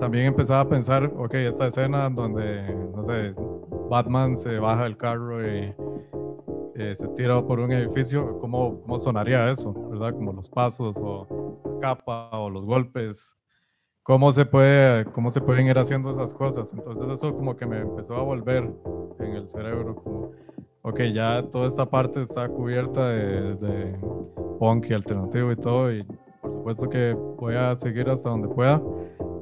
también empezaba a pensar, ok, esta escena donde, no sé, Batman se baja del carro y eh, se tira por un edificio, ¿cómo, ¿cómo sonaría eso? ¿Verdad? Como los pasos o la capa o los golpes. ¿Cómo se, puede, ¿Cómo se pueden ir haciendo esas cosas? Entonces eso como que me empezó a volver en el cerebro, como, ok, ya toda esta parte está cubierta de, de punk y alternativo y todo, y por supuesto que voy a seguir hasta donde pueda,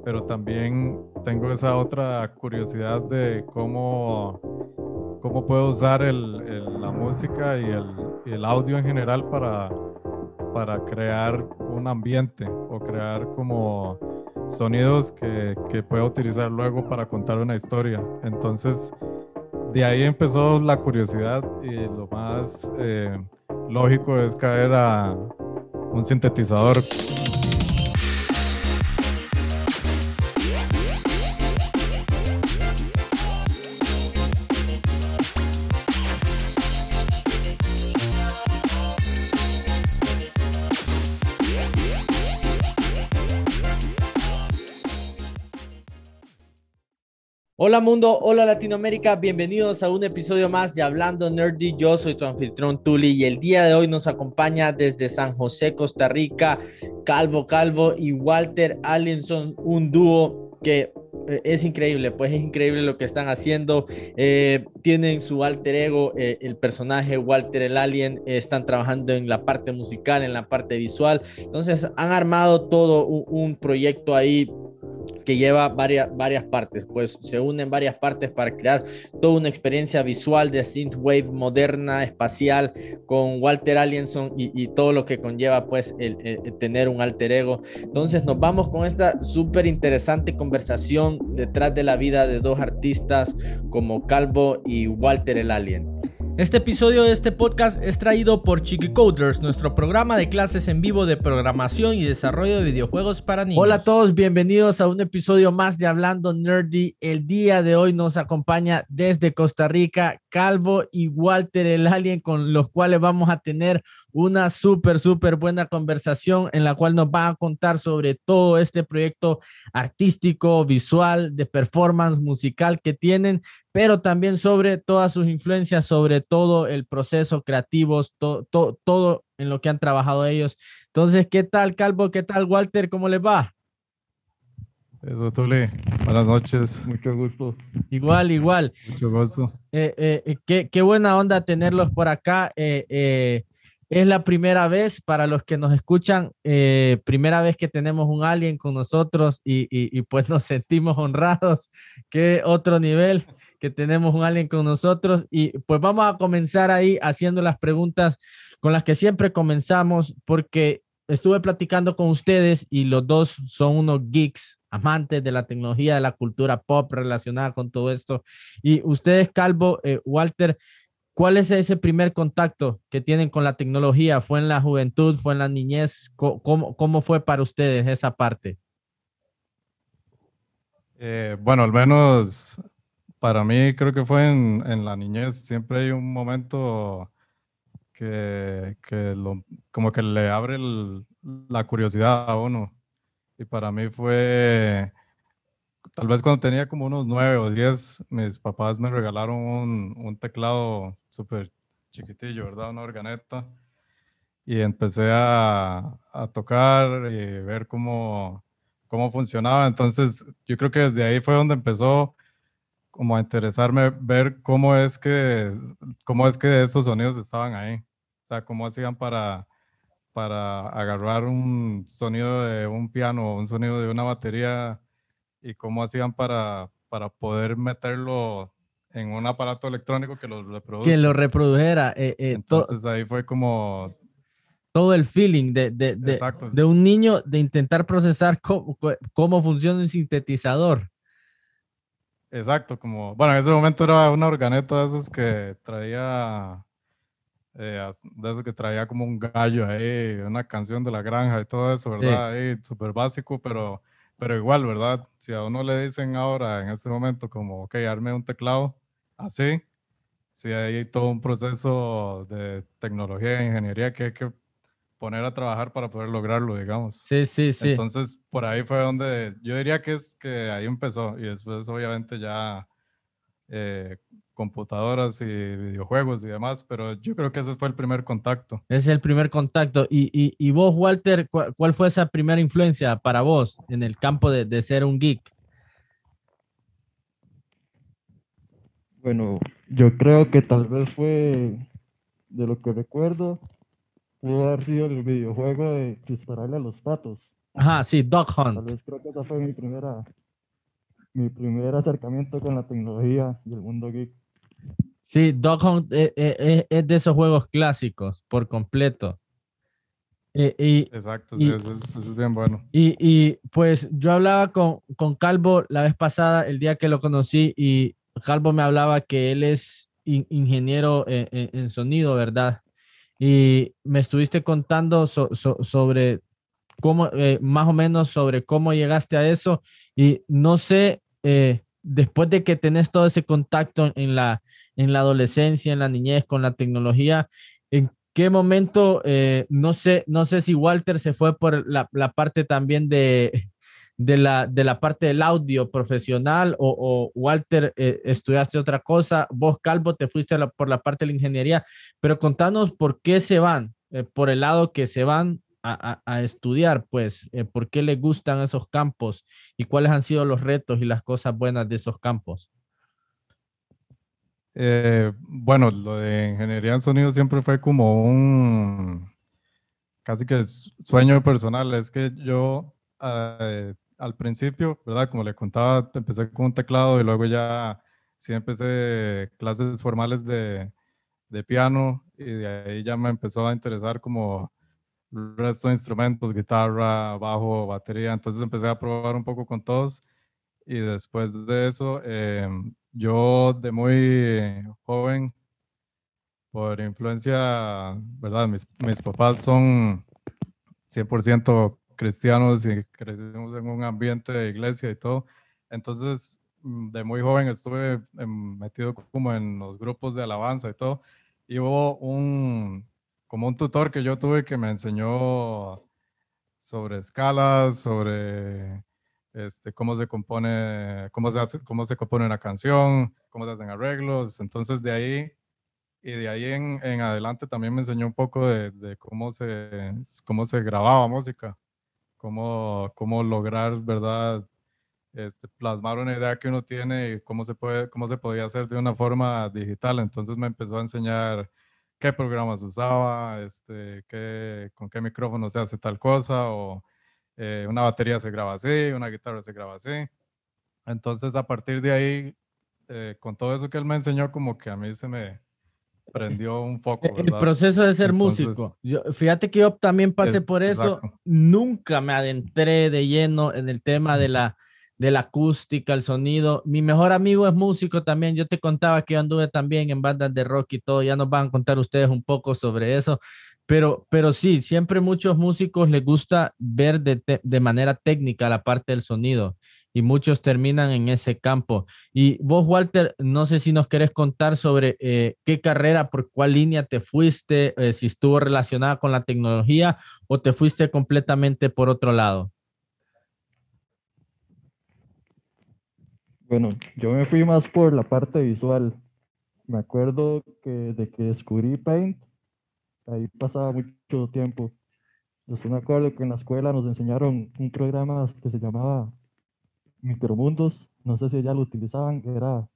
pero también tengo esa otra curiosidad de cómo cómo puedo usar el, la música y el, el, audio en general para, para crear un ambiente o crear como sonidos que, que pueda utilizar luego para contar una historia. Entonces, de ahí empezó la curiosidad y lo más eh, lógico es caer a un sintetizador. Hola mundo, hola Latinoamérica, bienvenidos a un episodio más de Hablando Nerdy. Yo soy tu anfitrión Tuli y el día de hoy nos acompaña desde San José, Costa Rica, Calvo Calvo y Walter Allenson, un dúo que eh, es increíble, pues es increíble lo que están haciendo. Eh, tienen su alter ego, eh, el personaje Walter el Alien, están trabajando en la parte musical, en la parte visual. Entonces han armado todo un proyecto ahí que lleva varias, varias partes, pues se unen varias partes para crear toda una experiencia visual de synthwave moderna, espacial, con Walter Allienson y, todo lo que conlleva pues el, tener un alter ego. Entonces nos vamos con esta súper interesante conversación detrás de la vida de dos artistas como Calvo y Walter el Alien. Este episodio de este podcast es traído por Chiqui Coders, nuestro programa de clases en vivo de programación y desarrollo de videojuegos para niños. Hola a todos, bienvenidos a un episodio más de Hablando Nerdy. El día de hoy nos acompaña desde Costa Rica Calvo y Walter el Alien, con los cuales vamos a tener una súper, súper buena conversación en la cual nos va a contar sobre todo este proyecto artístico, visual, de performance musical que tienen, pero también sobre todas sus influencias, sobre todo el proceso creativo, todo en lo que han trabajado ellos. Entonces, ¿qué tal, Calvo? ¿Qué tal, Walter? ¿Cómo les va? Eso, Tuli. Buenas noches. Mucho gusto. Igual, igual. Mucho gusto. Eh, eh, qué, qué, buena onda tenerlos por acá. Eh, es la primera vez para los que nos escuchan, eh, primera vez que tenemos un alien con nosotros y, pues nos sentimos honrados. Qué otro nivel que tenemos un alien con nosotros. Y pues vamos a comenzar ahí haciendo las preguntas con las que siempre comenzamos, porque estuve platicando con ustedes y los dos son unos geeks, amantes de la tecnología, de la cultura pop relacionada con todo esto. Y ustedes, Calvo, eh, Walter, ¿Cuál es ese primer contacto que tienen con la tecnología? ¿Fue en la juventud? ¿Fue en la niñez? ¿Cómo, cómo fue para ustedes esa parte? Eh, bueno, al menos para mí creo que fue en, en la niñez. Siempre hay un momento que, que lo, como que le abre la curiosidad a uno. Y para mí fue tal vez cuando tenía como unos nueve o diez, mis papás me regalaron un, un teclado súper chiquitillo, ¿verdad? Una organeta. Y empecé a, a, tocar y ver cómo, cómo funcionaba. Entonces, yo creo que desde ahí fue donde empezó como a interesarme ver cómo es que, cómo es que esos sonidos estaban ahí. O sea, cómo hacían para, para agarrar un sonido de un piano o un sonido de una batería y cómo hacían para, para poder meterlo en un aparato electrónico que lo reprodujera. Que lo reprodujera. Eh, eh, Entonces ahí fue como... Todo el feeling de, de, de, de un niño de intentar procesar cómo, cómo, funciona un sintetizador. Exacto, como, bueno, en ese momento era una organeta de esos que traía, eh, de esos que traía como un gallo ahí, una canción de la granja y todo eso, ¿verdad? Ahí, súper básico, pero pero igual, ¿verdad? Si a uno le dicen ahora, en este momento, como, ok, arme un teclado así, si hay todo un proceso de tecnología e ingeniería que hay que poner a trabajar para poder lograrlo, digamos. Sí, sí, sí. Entonces, por ahí fue donde yo diría que es que ahí empezó y después obviamente ya eh, computadoras y videojuegos y demás, pero yo creo que ese fue el primer contacto. Ese es el primer contacto. Y, y, y vos, Walter, ¿cuál, fue esa primera influencia para vos en el campo de, de ser un geek? Bueno, yo creo que tal vez fue, de lo que recuerdo, pudo haber sido el videojuego de dispararle a los patos. Ajá, sí, Dog Hunt. Tal vez creo que esa fue mi primera, mi primer acercamiento con la tecnología y el mundo geek. Sí, Dog Hunt es, eh, eh, es de esos juegos clásicos por completo. Eh, y, Exacto, sí, eso, es, bien bueno. Y, y, pues yo hablaba con, con Calvo la vez pasada, el día que lo conocí, y Calvo me hablaba que él es ingeniero en, sonido, ¿verdad? Y me estuviste contando sobre cómo, eh, más o menos sobre cómo llegaste a eso. Y no sé, eh, después de que tenés todo ese contacto en la, en la adolescencia, en la niñez con la tecnología, ¿en qué momento, eh, no sé, no sé si Walter se fue por la, la parte también de, de la, de la parte del audio profesional o, Walter eh, estudiaste otra cosa, vos Calvo te fuiste por la parte de la ingeniería, pero contanos por qué se van, eh, por el lado que se van a, estudiar, pues, eh, por qué les gustan esos campos y cuáles han sido los retos y las cosas buenas de esos campos. bueno, lo de ingeniería en sonido siempre fue como un casi que sueño personal. Es que yo al principio, ¿verdad? Como le contaba, empecé con un teclado y luego ya sí empecé clases formales de, de piano y de ahí ya me empezó a interesar como resto de instrumentos, guitarra, bajo, batería. Entonces empecé a probar un poco con todos y después de eso, eh, yo de muy joven, por influencia, ¿verdad? Mis, mis papás son 100% cristianos y crecimos en un ambiente de iglesia y todo. Entonces, mm, de muy joven estuve metido como en los grupos de alabanza y todo. Y hubo un, como un tutor que yo tuve que me enseñó sobre escalas, sobre este, cómo se compone, cómo se hace, cómo se compone una canción, cómo se hacen arreglos. Entonces de ahí y de ahí en, en adelante también me enseñó un poco de, de, cómo se cómo se grababa música cómo, cómo lograr, ¿verdad? Este, plasmar una idea que uno tiene y cómo se, puede, cómo se podía hacer de una forma digital. Entonces me empezó a enseñar qué programas usaba, este, qué, con qué micrófono se hace tal cosa, o eh, una batería se graba así, una guitarra se graba así. Entonces a partir de ahí, eh, con todo eso que él me enseñó, como que a mí se me, prendió un foco. El proceso de ser músico. Yo, fíjate que yo también pasé por eso. Nunca me adentré de lleno en el tema de la, de la acústica, el sonido. Mi mejor amigo es músico también. Yo te contaba que yo anduve también en bandas de rock y todo. Ya nos van a contar ustedes un poco sobre eso. Pero, pero sí, siempre muchos músicos les gusta ver de, manera técnica la parte del sonido y muchos terminan en ese campo. Y vos, Walter, no sé si nos querés contar sobre eh, qué carrera, por cuál línea te fuiste, eh, si estuvo relacionada con la tecnología o te fuiste completamente por otro lado. Bueno, yo me fui más por la parte visual. Me acuerdo de que descubrí Paint, ahí pasaba mucho tiempo. Yo me acuerdo que en la escuela nos enseñaron un programa que se llamaba micromundos, no sé si ya lo utilizaban, era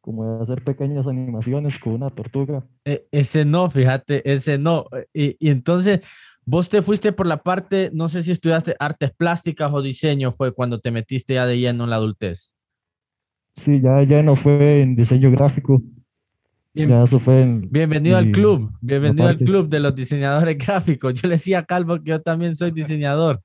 como hacer pequeñas animaciones con una tortuga. E, ese no, fíjate, ese no. Y, y, entonces, vos te fuiste por la parte, no sé si estudiaste artes plásticas o diseño, fue cuando te metiste ya de lleno en la adultez. Sí, ya, ya no fue en diseño gráfico. Ya eso fue en, bienvenido al club, bienvenido al club de los diseñadores gráficos. Yo le decía a Calvo que yo también soy diseñador.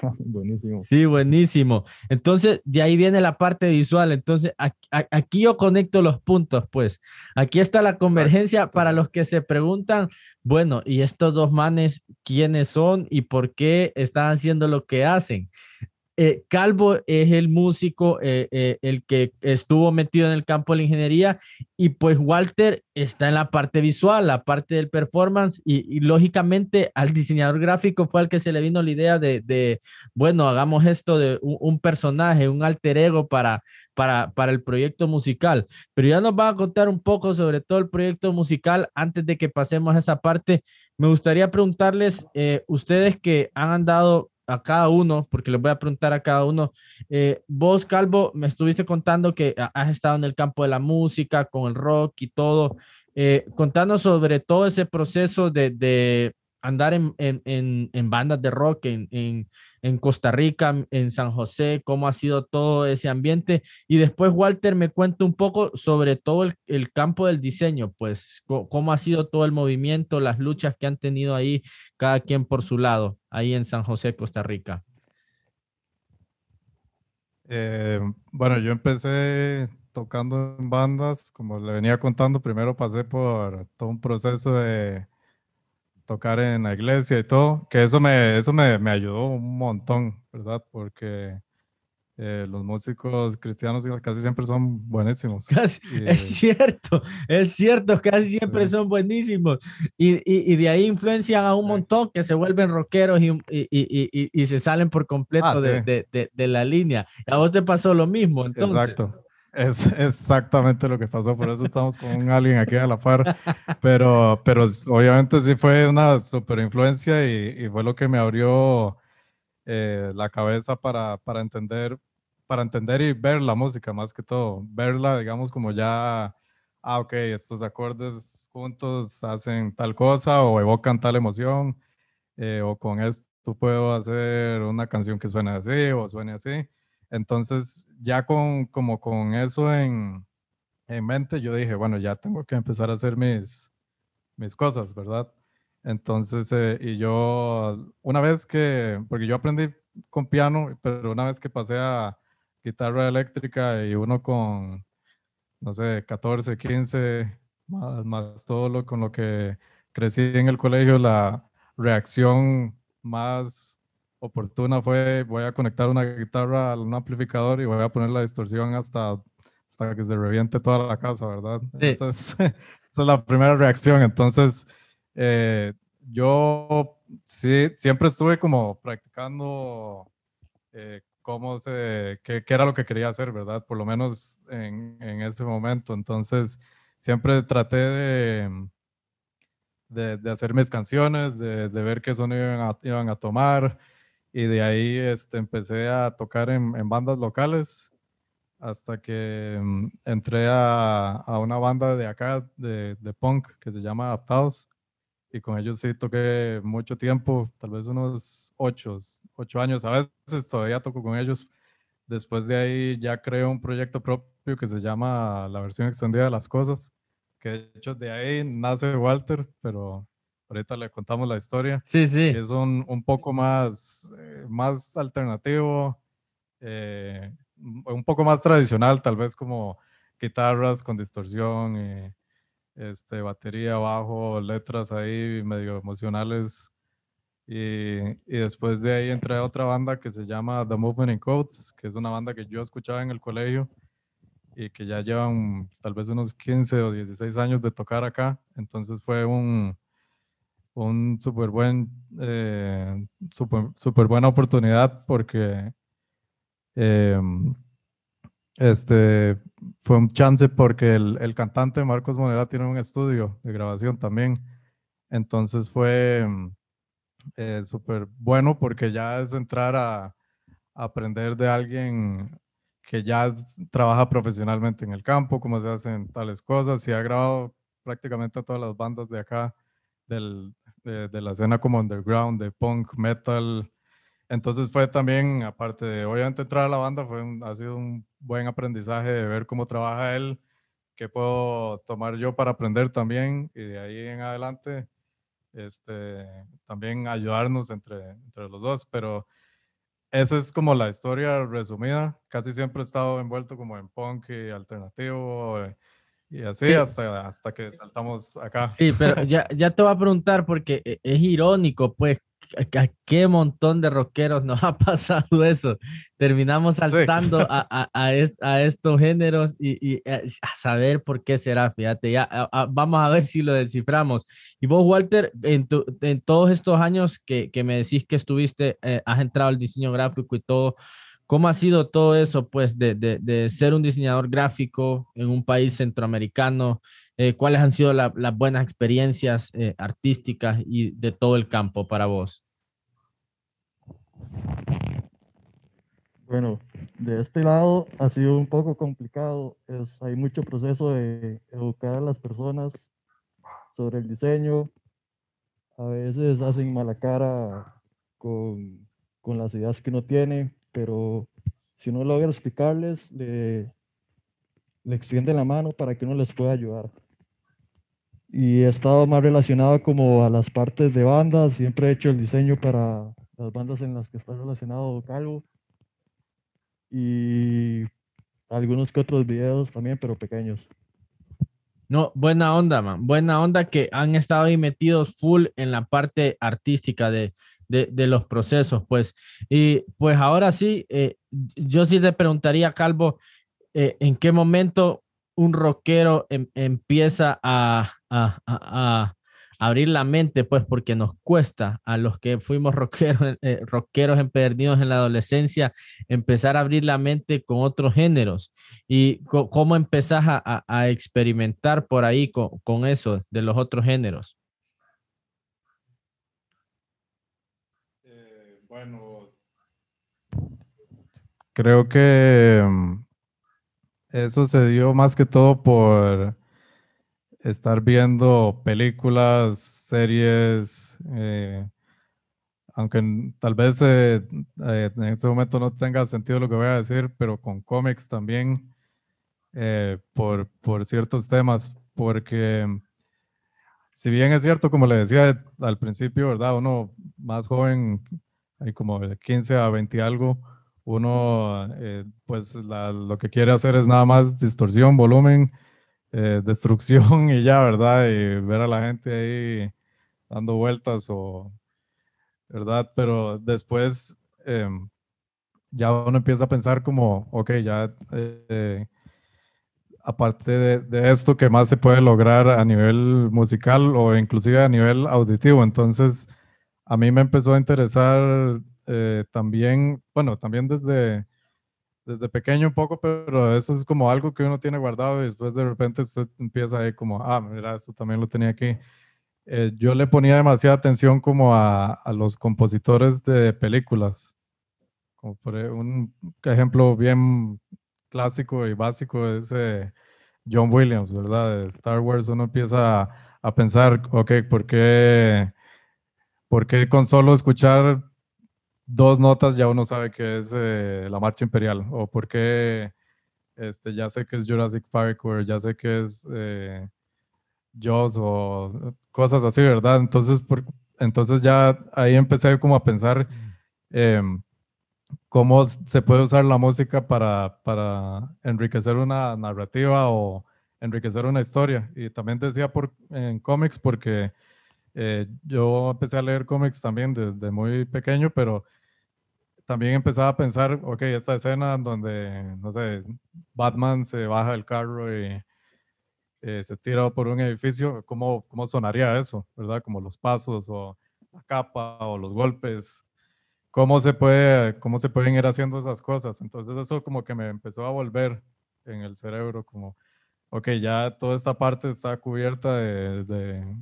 buenísimo. Sí, buenísimo. Entonces, de ahí viene la parte visual. Entonces, aquí, yo conecto los puntos, pues. Aquí está la convergencia para los que se preguntan, bueno, ¿y estos dos manes quiénes son y por qué están haciendo lo que hacen? Eh, Calvo es el músico, eh, eh, el que estuvo metido en el campo de la ingeniería y pues Walter está en la parte visual, la parte del performance y, lógicamente al diseñador gráfico fue al que se le vino la idea de, bueno, hagamos esto de un, personaje, un alter ego para, para, para el proyecto musical. Pero ya nos va a contar un poco sobre todo el proyecto musical antes de que pasemos a esa parte. Me gustaría preguntarles, ustedes que han andado a cada uno, porque les voy a preguntar a cada uno. Eh, vos, Calvo, me estuviste contando que has estado en el campo de la música, con el rock y todo. Eh, sobre todo ese proceso de andar en, en, en, bandas de rock en, en, Costa Rica, en San José, cómo ha sido todo ese ambiente. Y después, Walter, me cuenta un poco sobre todo el, el, campo del diseño, pues cómo ha sido todo el movimiento, las luchas que han tenido ahí, cada quien por su lado, ahí en San José, Costa Rica. Eh, bueno, yo empecé tocando en bandas, como le venía contando, primero pasé por todo un proceso de tocar en la iglesia y todo, que eso me, eso me, me ayudó un montón, ¿verdad? Porque eh, los músicos cristianos casi siempre son buenísimos. es cierto, es cierto, casi siempre son buenísimos. Y, y, y, de ahí influencian a un montón que se vuelven rockeros y, y se salen por completo ah, de, de, de, la línea. A vos te pasó lo mismo, entonces. Exacto. Es exactamente lo que pasó, por eso estamos con un aquí a la par, pero, pero obviamente sí fue una super influencia y, y fue lo que me abrió eh, la cabeza para, para, entender, para entender y ver la música más que todo, verla digamos como ya, ah, ok, estos acordes juntos hacen tal cosa o evocan tal emoción, eh, o con esto puedo hacer una canción que suene así o suene así. Entonces, ya con, como con eso en, en mente, yo dije, bueno, ya tengo que empezar a hacer mis, mis cosas, ¿verdad? Entonces, eh, y yo, una vez que, porque yo aprendí con piano, pero una vez que pasé a guitarra eléctrica y uno con, no sé, 14, 15, más, más todo lo con lo que crecí en el colegio, la reacción más oportuna fue voy a conectar una guitarra a un amplificador y voy a poner la distorsión hasta, hasta que se reviente toda la casa, ¿verdad? Esa, es, esa, es, la primera reacción. Entonces, eh, yo sí, siempre estuve como practicando eh, cómo se, qué, qué, era lo que quería hacer, ¿verdad? Por lo menos en, en ese momento. Entonces, siempre traté de, de, de hacer mis canciones, de, de ver qué sonido iban a, iban a tomar y de ahí este, empecé a tocar en, en bandas locales hasta que mm, entré a, a, una banda de acá de, de, punk que se llama Adaptados y con ellos sí toqué mucho tiempo, tal vez unos ocho, ocho años, a veces todavía toco con ellos. Después de ahí ya creé un proyecto propio que se llama la versión extendida de las cosas, que de hecho de ahí nace Walter, pero ahorita le contamos la historia. Sí, sí. Es un, un poco más, eh, más alternativo, eh, un poco más tradicional, tal vez como guitarras con distorsión, y, este, batería, bajo, letras ahí medio emocionales. Y, y, después de ahí entré a otra banda que se llama The Movement in Codes, que es una banda que yo escuchaba en el colegio y que ya llevan tal vez unos 15 o 16 años de tocar acá. Entonces fue un, un súper buen, eh, super, super, buena oportunidad porque eh, este, fue un chance porque el, el, cantante Marcos Monera tiene un estudio de grabación también. Entonces fue eh, súper bueno porque ya es entrar a, a, aprender de alguien que ya trabaja profesionalmente en el campo, cómo se hacen tales cosas y ha grabado prácticamente a todas las bandas de acá del, de, la escena como underground, de punk, metal. Entonces fue también, aparte de obviamente entrar a la banda, fue ha sido un buen aprendizaje de ver cómo trabaja él, qué puedo tomar yo para aprender también y de ahí en adelante este, también ayudarnos entre, entre los dos. Pero esa es como la historia resumida. Casi siempre he estado envuelto como en punk y alternativo. Eh, y así hasta, hasta que saltamos acá. Sí, pero ya, ya te voy a preguntar porque e, es irónico, pues, ¿a qué montón de rockeros nos ha pasado eso? Terminamos saltando a, a, estos géneros y, eh, a saber por qué será, fíjate, ya vamos a ver si lo desciframos. Y vos, Walter, en, en todos estos años que, que, me decís que estuviste, eh, has entrado al diseño gráfico y todo, ¿Cómo ha sido todo eso, pues, de, de, de, ser un diseñador gráfico en un país centroamericano? Eh, ¿Cuáles han sido las buenas experiencias eh, artísticas y de todo el campo para vos? Bueno, de este lado ha sido un poco complicado. Es, hay mucho proceso de educar a las personas sobre el diseño. A veces hacen mala cara con, con las ideas que uno tiene pero si uno logra explicarles, le, le extiende la mano para que uno les pueda ayudar. Y he estado más relacionado como a las partes de bandas, siempre he hecho el diseño para las bandas en las que está relacionado Calvo. Y algunos que otros videos también, pero pequeños. No, buena onda, man. Buena onda que han estado ahí metidos full en la parte artística de, de, los procesos, pues. Y pues ahora sí, eh, yo sí te preguntaría, Calvo, eh, ¿en qué momento un rockero em, empieza a, abrir la mente, pues porque nos cuesta a los que fuimos rockeros, eh, rockeros empedernidos en la adolescencia, empezar a abrir la mente con otros géneros. ¿Y cómo empezás a, experimentar por ahí con, con, eso de los otros géneros? Bueno, creo que mm, eso se dio más que todo por estar viendo películas, series, eh, aunque tal vez eh, eh, en este momento no tenga sentido lo que voy a decir, pero con cómics también, por, por ciertos temas, porque si bien es cierto, como le decía al principio, ¿verdad? Uno más joven hay como de 15 a 20 algo, uno eh, pues lo que quiere hacer es nada más distorsión, volumen, eh, destrucción y ya, ¿verdad? Y ver a la gente ahí dando vueltas o, ¿verdad? Pero después em, ya uno empieza a pensar como, ok, ya eh, aparte de, de, esto, ¿qué más se puede lograr a nivel musical o inclusive a nivel auditivo? Entonces a mí me empezó a interesar eh, también, bueno, también desde, desde pequeño un poco, pero eso es como algo que uno tiene guardado y después de repente se empieza ahí como, ah, mira, eso también lo tenía aquí. Eh, yo le ponía demasiada atención como a, a, los compositores de películas. Como por e, un ejemplo bien clásico y básico es eh, John Williams, ¿verdad? De Star Wars uno empieza a, a pensar, ok, ¿por qué porque con solo escuchar dos notas ya uno sabe que es eh, la marcha imperial? ¿O porque este, ya sé que es Jurassic Park o ya sé que es eh, Jaws o cosas así, ¿verdad? Entonces, entonces ya ahí empecé como a pensar em, cómo se puede usar la música para, para enriquecer una narrativa o enriquecer una historia. Y también decía por, en cómics porque eh, yo empecé a leer cómics también desde muy pequeño, pero también empezaba a pensar, ok, esta escena donde, no sé, Batman se baja del carro y eh, se tira por un edificio, ¿cómo, ¿cómo sonaría eso? ¿Verdad? Como los pasos o la capa o los golpes. ¿Cómo se, puede, ¿Cómo se pueden ir haciendo esas cosas? Entonces eso como que me empezó a volver en el cerebro, como, ok, ya toda esta parte está cubierta de, de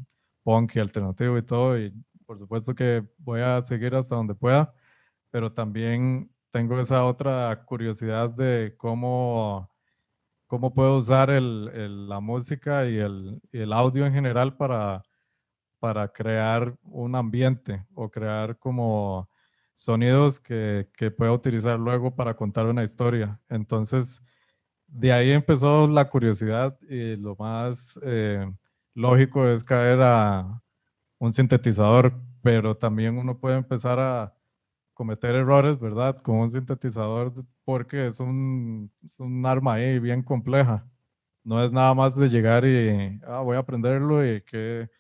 punk y alternativo y todo, y por supuesto que voy a seguir hasta donde pueda, pero también tengo esa otra curiosidad de cómo, cómo puedo usar el, la música y el, el, audio en general para, para crear un ambiente o crear como sonidos que, que pueda utilizar luego para contar una historia. Entonces, de ahí empezó la curiosidad y lo más... Eh, lógico es caer a un sintetizador, pero también uno puede empezar a cometer errores, ¿verdad? Con un sintetizador porque es un, es un arma ahí bien compleja. No es nada más de llegar y ah, voy a aprenderlo y qué,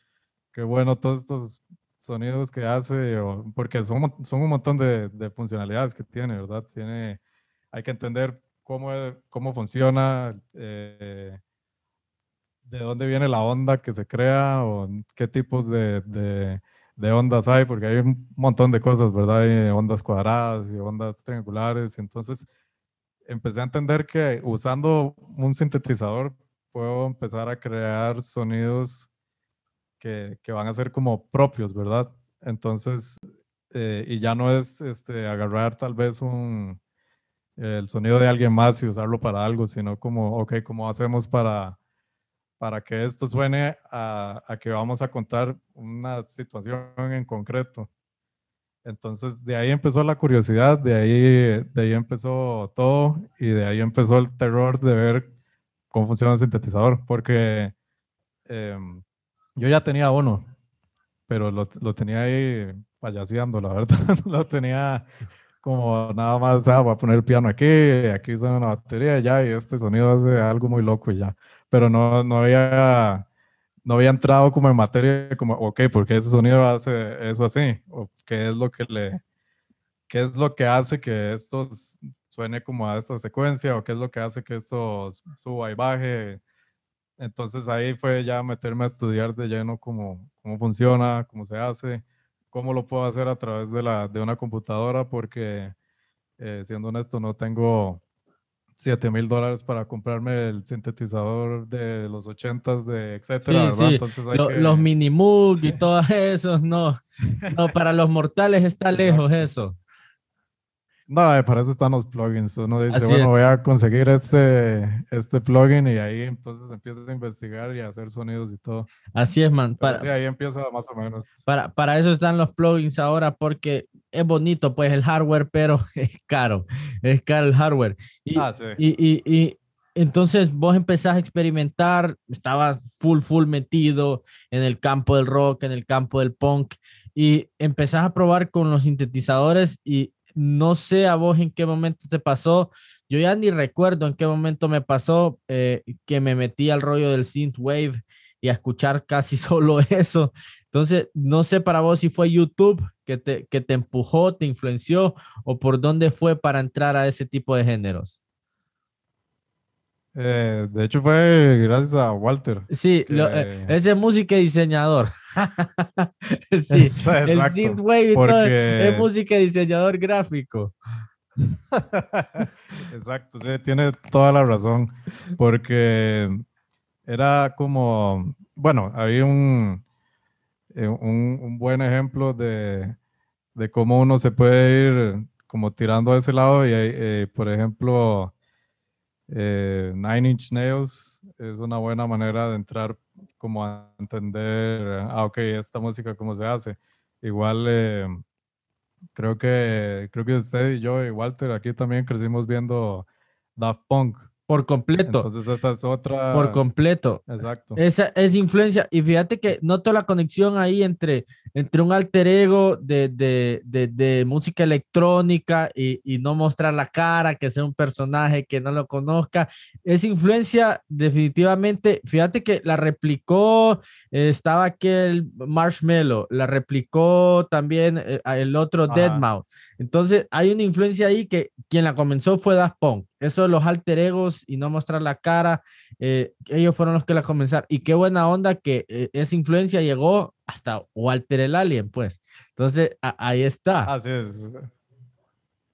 qué bueno todos estos sonidos que hace, o, porque son, son un montón de, de, funcionalidades que tiene, ¿verdad? Tiene, hay que entender cómo, cómo funciona, eh, de dónde viene la onda que se crea o qué tipos de, de, de, ondas hay, porque hay un montón de cosas, ¿verdad? Hay ondas cuadradas y ondas triangulares. Entonces, empecé a entender que usando un sintetizador puedo empezar a crear sonidos que, que van a ser como propios, ¿verdad? Entonces, eh, y ya no es este, agarrar tal vez un, el sonido de alguien más y usarlo para algo, sino como, ok, ¿cómo hacemos para para que esto suene a, que vamos a contar una situación en concreto. Entonces, de ahí empezó la curiosidad, de ahí, de ahí empezó todo y de ahí empezó el terror de ver cómo funciona el sintetizador, porque em, yo ya tenía uno, pero lo, lo tenía ahí payaseando, la verdad, lo tenía como nada más, ah, voy a poner el piano aquí, aquí suena una batería ya, y este sonido hace algo muy loco y ya pero no, no había no había entrado como en materia como, ok, ¿por qué ese sonido hace eso así? ¿O qué es lo que le, qué es lo que hace que esto suene como a esta secuencia? ¿O qué es lo que hace que esto suba y baje? Entonces ahí fue ya meterme a estudiar de lleno cómo, cómo funciona, cómo se hace, cómo lo puedo hacer a través de, la, de una computadora, porque eh, siendo honesto no tengo 7 mil dólares para comprarme el sintetizador de los 80s, de etcétera, ¿verdad? Entonces Los Minimoog y todos esos, no. No, para los mortales está lejos eso. No, eh, para eso están los plugins. Uno dice, bueno, voy a conseguir este, este plugin y ahí entonces empiezas a investigar y a hacer sonidos y todo. Así es, man. Para, sí, ahí empieza más o menos. Para, para eso están los plugins ahora porque es bonito pues el hardware, pero es caro. Es caro el hardware. Y, ah, sí. y, y, y entonces vos empezás a experimentar, estabas full, full metido en el campo del rock, en el campo del punk, y empezás a probar con los sintetizadores y no sé a vos en qué momento te pasó. Yo ya ni recuerdo en qué momento me pasó eh, que me metí al rollo del synthwave y a escuchar casi solo eso. Entonces, no sé para vos si fue YouTube que te, que te empujó, te influenció o por dónde fue para entrar a ese tipo de géneros. Eh, de hecho, fue gracias a Walter. Sí, eh, ese música y diseñador. sí, el synthwave y todo es música y diseñador gráfico. exacto, sí, tiene toda la razón. Porque era como, bueno, había un, eh, un, un buen ejemplo de, de, cómo uno se puede ir como tirando a ese lado y, por ejemplo, eh, Nine Inch Nails es una buena manera de entrar como a entender, ah, ok, esta música cómo se hace. Igual eh, creo que creo que usted y yo y Walter aquí también crecimos viendo Daft Punk. Por completo. Entonces esa es otra. Por completo. Exacto. Esa es influencia. Y fíjate que noto la conexión ahí entre, entre un alter ego de, de, de, de música electrónica y, y, no mostrar la cara, que sea un personaje que no lo conozca. Esa influencia definitivamente, fíjate que la replicó, eh, estaba aquel Marshmallow, la replicó también eh, el otro Deadmau5. Entonces hay una influencia ahí que quien la comenzó fue Daft Punk eso de los alter egos y no mostrar la cara, eh, ellos fueron los que la comenzaron. Y qué buena onda que eh, esa influencia llegó hasta Walter el Alien, pues. Entonces, ahí está. Así es.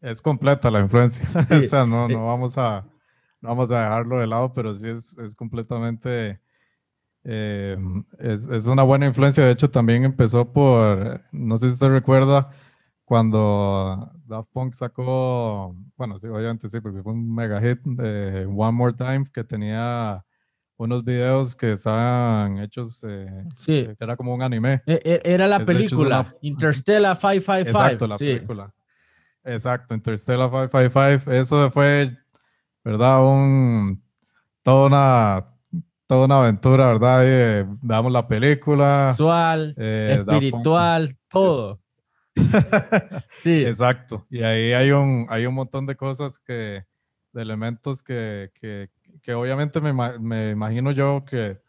Es completa la influencia. o sea, no, no, vamos a, vamos a dejarlo de lado, pero sí es, es completamente... Eh, es, es, una buena influencia. De hecho, también empezó por, no sé si se recuerda, cuando Daft Punk sacó, bueno, sí, obviamente sí, porque fue un mega hit de One More Time que tenía unos videos que estaban hechos, eh, sí. era como un anime. E, e, era la película, Interstellar 555. Exacto, la película. Exacto, Interstellar 555. Eso fue, ¿verdad? Un, toda una toda una aventura, ¿verdad? Eh, damos la película. Visual, eh, espiritual, todo. sí. Exacto. Y ahí hay un, hay un montón de cosas que, de elementos que, que, que obviamente me, me, imagino yo que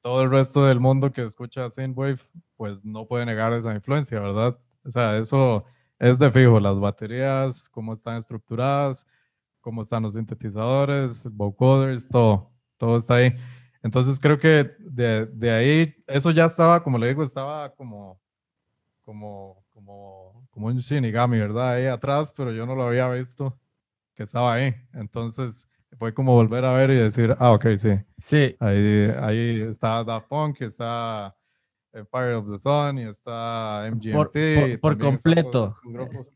todo el resto del mundo que escucha Synthwave, pues no puede negar esa influencia, ¿verdad? O sea, eso es de fijo, las baterías, cómo están estructuradas, cómo están los sintetizadores, vocoders, todo, todo está ahí. Entonces creo que de, de, ahí, eso ya estaba, como le digo, estaba como, como, como, como un Shinigami, ¿verdad? Ahí atrás, pero yo no lo había visto que estaba ahí. Entonces fue como volver a ver y decir, ah, ok, sí. Sí. Ahí, ahí está Da Punk, está Empire of the Sun y está MGMT. Por, completo.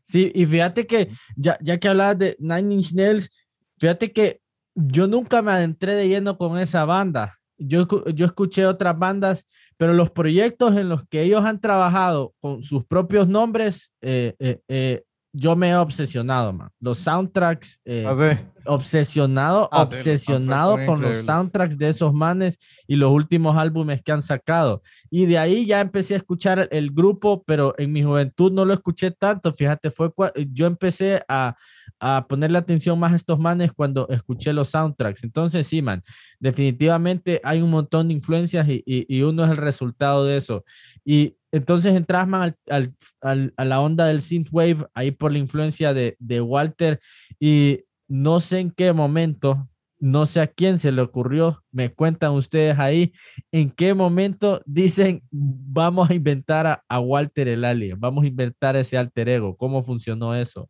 Sí, y fíjate que ya, ya que hablabas de Nine Inch Nails, fíjate que yo nunca me adentré de lleno con esa banda yo, yo escuché otras bandas, pero los proyectos en los que ellos han trabajado con sus propios nombres, eh, eh, eh, yo me he obsesionado, man. Los soundtracks, ah, obsesionado, ah, obsesionado con los soundtracks de esos manes y los últimos álbumes que han sacado. Y de ahí ya empecé a escuchar el grupo, pero en mi juventud no lo escuché tanto. Fíjate, fue yo empecé a, a ponerle atención más a estos manes cuando escuché los soundtracks. Entonces, sí, man, definitivamente hay un montón de influencias y, y, uno es el resultado de eso. Y entonces entras, man, al, al, a la onda del synthwave, ahí por la influencia de, de Walter, y no sé en qué momento, no sé a quién se le ocurrió, me cuentan ustedes ahí, en qué momento dicen, vamos a inventar a, a Walter el alien, vamos a inventar ese alter ego, ¿cómo funcionó eso?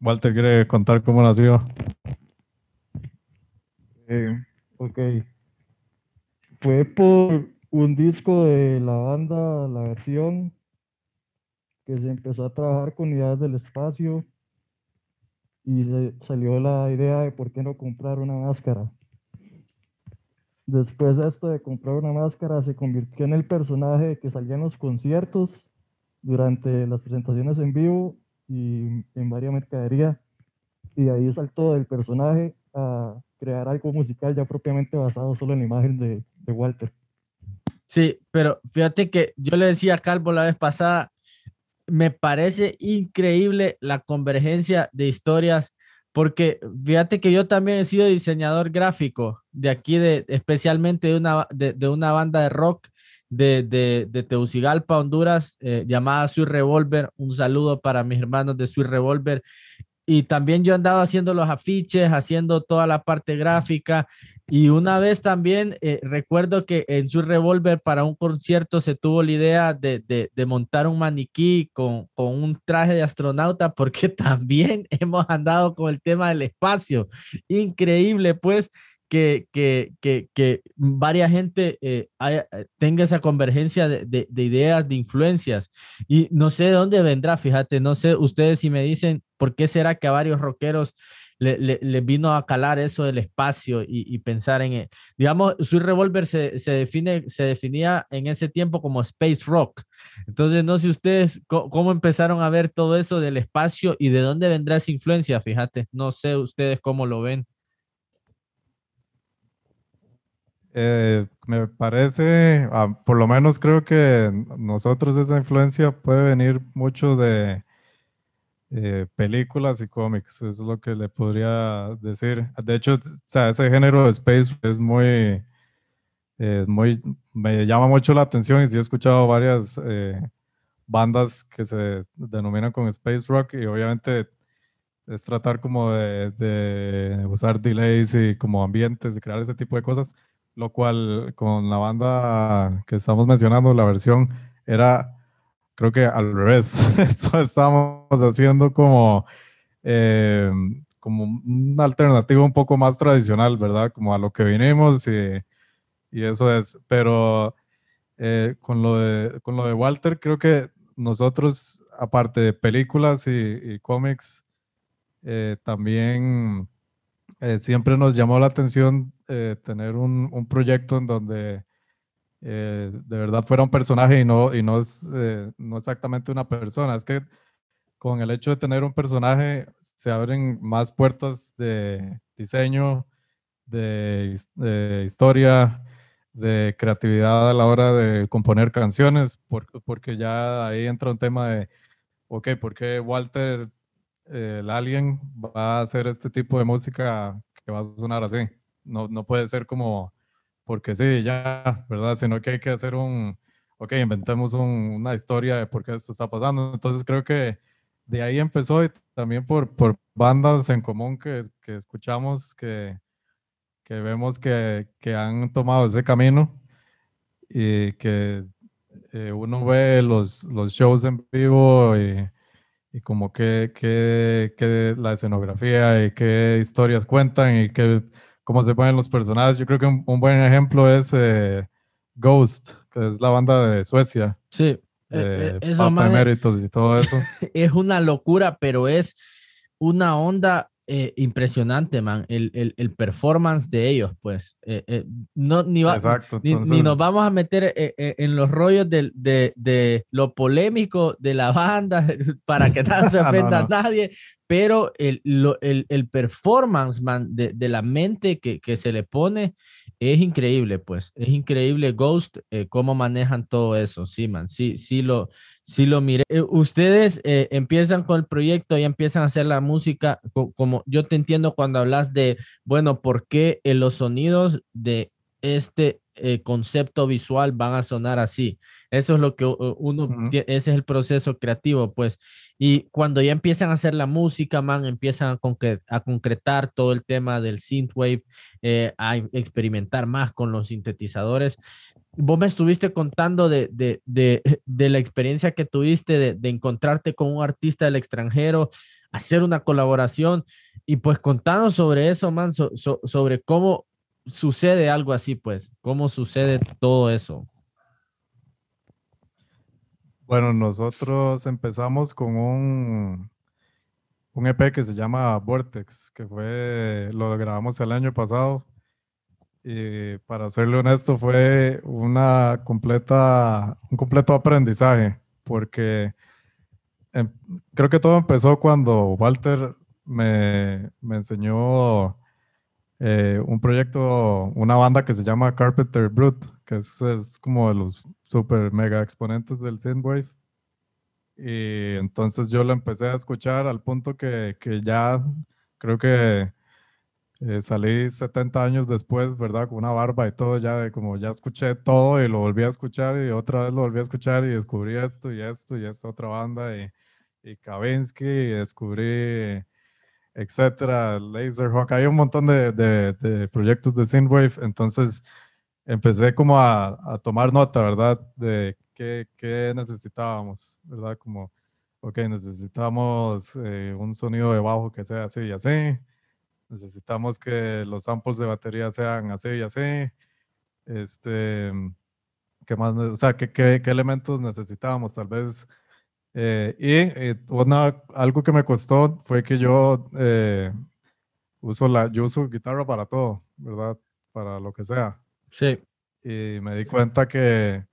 Walter quiere contar cómo nació. Eh, ok. Fue por un disco de la banda, la versión, que se empezó a trabajar con unidades del espacio y salió la idea de por qué no comprar una máscara. Después de esto de comprar una máscara se convirtió en el personaje que salía en los conciertos durante las presentaciones en vivo y en varias mercadería. Y ahí saltó el personaje a crear algo musical ya propiamente basado solo en la imagen de, de Walter. Sí, pero fíjate que yo le decía a Calvo la vez pasada, me parece increíble la convergencia de historias, porque fíjate que yo también he sido diseñador gráfico de aquí, de, especialmente de una, de, una banda de rock de, de, de Tegucigalpa, Honduras, eh, llamada Sweet Revolver. Un saludo para mis hermanos de Sweet Revolver. Y también yo andaba haciendo los afiches, haciendo toda la parte gráfica. Y una vez también eh, recuerdo que en Sweet Revolver para un concierto se tuvo la idea de, de, de montar un maniquí con, con, un traje de astronauta, porque también hemos andado con el tema del espacio. Increíble, pues que, que, que, que varias gente eh, eh, tenga esa convergencia de, de, ideas, de influencias. Y no sé de dónde vendrá, fíjate, no sé ustedes si me dicen por qué será que a varios rockeros les le, vino a calar eso del espacio y, pensar en, él. digamos, Sweet Revolver se, se, define, se definía en ese tiempo como space rock. Entonces, no sé ustedes cómo empezaron a ver todo eso del espacio y de dónde vendrá esa influencia, fíjate, no sé ustedes cómo lo ven. Eh, me parece, ah, por lo menos creo que nosotros esa influencia puede venir mucho de eh, películas y cómics, es lo que le podría decir. De hecho, ese género de space es muy, eh, muy, me llama mucho la atención y sí he escuchado varias bandas que se denominan con space rock y obviamente es tratar como de, de usar delays y como ambientes y crear ese tipo de cosas lo cual con la banda que estamos mencionando, la versión era, creo que al revés, eso estamos haciendo como, eh, como una alternativa un poco más tradicional, ¿verdad? Como a lo que vinimos y, y eso es, pero eh, con, lo de, con lo de Walter, creo que nosotros, aparte de películas y, cómics, eh, también siempre nos llamó la atención eh, tener un, un, proyecto en donde eh, de verdad fuera un personaje y no, y no es eh, no exactamente una persona. Es que con el hecho de tener un personaje se abren más puertas de diseño, de, de historia, de creatividad a la hora de componer canciones, porque, ya ahí entra un tema de, ok, ¿por qué Walter, el alien, va a hacer este tipo de música que va a sonar así? No, no puede ser como, porque sí, ya, ¿verdad? Sino que hay que hacer un, ok, inventemos una historia de por qué esto está pasando. Entonces creo que de ahí empezó y también por, por bandas en común que, que escuchamos, que, que vemos que, que, han tomado ese camino y que eh, uno ve los, los shows en vivo y, y como que, que, que, la escenografía y qué historias cuentan y que, cómo se ponen los personajes. Yo creo que un, un buen ejemplo es eh, Ghost, que es la banda de Suecia. Sí. Eh, eso, Papa Eméritos y todo eso. Es una locura, pero es una onda eh, impresionante, man, el, el, el, performance de ellos, pues. Eh, eh, no, ni, va, Exacto, ni, ni, nos vamos a meter en los rollos de, de, de, lo polémico de la banda para que no se ofenda no, no. a nadie, pero el, lo, el, el performance, man, de, de, la mente que, que se le pone es increíble, pues. Es increíble Ghost, eh, cómo manejan todo eso. Sí, man. Sí, sí lo, sí lo miré. Eh, ustedes eh, empiezan con el proyecto y empiezan a hacer la música, como yo te entiendo cuando hablas de, bueno, ¿por qué los sonidos de este eh, concepto visual van a sonar así. Eso es lo que uno, uh -huh. ese es el proceso creativo, pues. Y cuando ya empiezan a hacer la música, man, empiezan a, concre a concretar todo el tema del synthwave, eh, a experimentar más con los sintetizadores. Vos me estuviste contando de, de, de, de la experiencia que tuviste de, de, encontrarte con un artista del extranjero, hacer una colaboración y pues contanos sobre eso, man, so, so, sobre cómo sucede algo así, pues? ¿Cómo sucede todo eso? Bueno, nosotros empezamos con un, un EP que se llama Vortex, que fue, lo grabamos el año pasado. Y para serle honesto, fue una completa, un completo aprendizaje, porque eh, creo que todo empezó cuando Walter me, me enseñó eh, un proyecto, una banda que se llama Carpenter Brute, que es, es como de los super mega exponentes del synthwave. Y entonces yo lo empecé a escuchar al punto que, que ya creo que eh, salí 70 años después, ¿verdad? Con una barba y todo, ya de como ya escuché todo y lo volví a escuchar y otra vez lo volví a escuchar y descubrí esto y esto y esta otra banda y, y Kavinsky y descubrí etcétera, Laserhawk, hay un montón de, de, proyectos de Synthwave, entonces empecé como a, a tomar nota, ¿verdad? De qué, qué, necesitábamos, ¿verdad? Como, ok, necesitamos eh, un sonido de bajo que sea así y así, necesitamos que los samples de batería sean así y así, este, ¿qué más? O sea, ¿qué, qué, qué elementos necesitábamos? Tal vez eh, y eh, una, algo que me costó fue que yo eh, uso la, yo uso guitarra para todo, ¿verdad? Para lo que sea. Sí. Y me di cuenta que,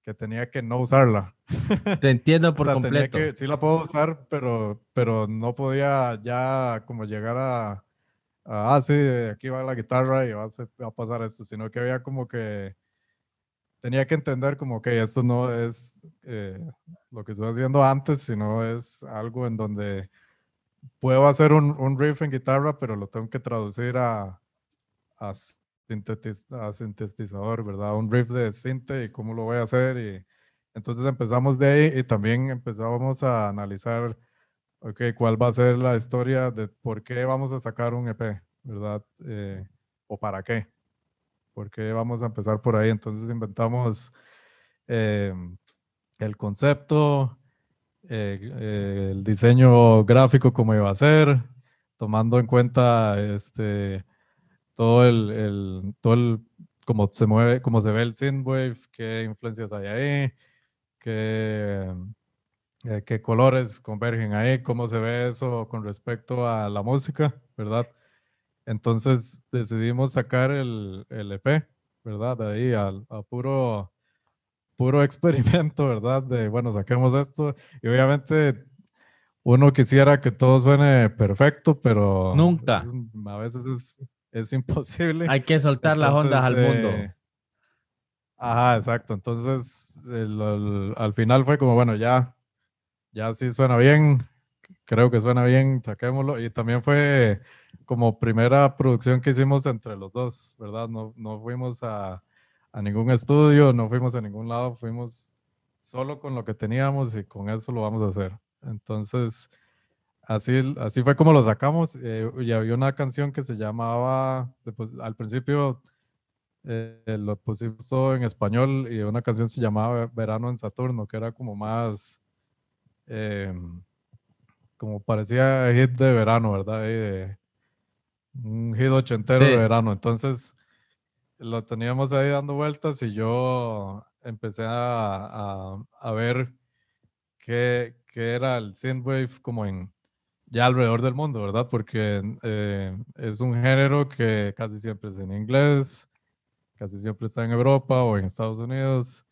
que tenía que no usarla. Te entiendo por o sea, completo. Que, sí la puedo usar, pero, pero no podía ya como llegar a, a ah, sí, aquí va la guitarra y va a, va a pasar esto, sino que había como que tenía que entender como que esto no es eh, lo que estoy haciendo antes, sino es algo en donde puedo hacer un, un riff en guitarra, pero lo tengo que traducir a, a, sintetiz, a, sintetizador, ¿verdad? Un riff de sinte y cómo lo voy a hacer. Y entonces empezamos de ahí y también empezamos a analizar, ok, cuál va a ser la historia de por qué vamos a sacar un EP, ¿verdad? Eh, o para qué porque vamos a empezar por ahí. Entonces inventamos eh, el concepto, eh, eh, el diseño gráfico, cómo iba a ser, tomando en cuenta este, todo el, cómo se mueve, cómo se ve el synthwave, qué influencias hay ahí, qué, qué colores convergen ahí, cómo se ve eso con respecto a la música, ¿verdad? Entonces decidimos sacar el, el EP, ¿verdad? De ahí al, a puro, puro experimento, ¿verdad? De, bueno, saquemos esto. Y obviamente uno quisiera que todo suene perfecto, pero... Nunca. Es, a veces es, es, imposible. Hay que soltar Entonces, las ondas al mundo. Eh, ajá, exacto. Entonces, el, el, al final fue como, bueno, ya, ya sí suena bien. Creo que suena bien, saquémoslo. Y también fue como primera producción que hicimos entre los dos, ¿verdad? No, no fuimos a, a ningún estudio, no fuimos a ningún lado, fuimos solo con lo que teníamos y con eso lo vamos a hacer. Entonces, así, así fue como lo sacamos. Eh, y había una canción que se llamaba, pues, al principio eh, lo pusimos todo en español y una canción se llamaba Verano en Saturno, que era como más, em, como parecía hit de verano, ¿verdad? un hit ochentero de verano. Entonces lo teníamos ahí dando vueltas y yo empecé a, a, ver qué, qué, era el synthwave como en ya alrededor del mundo, ¿verdad? Porque eh, es un género que casi siempre es en inglés, casi siempre está en Europa o en Estados Unidos.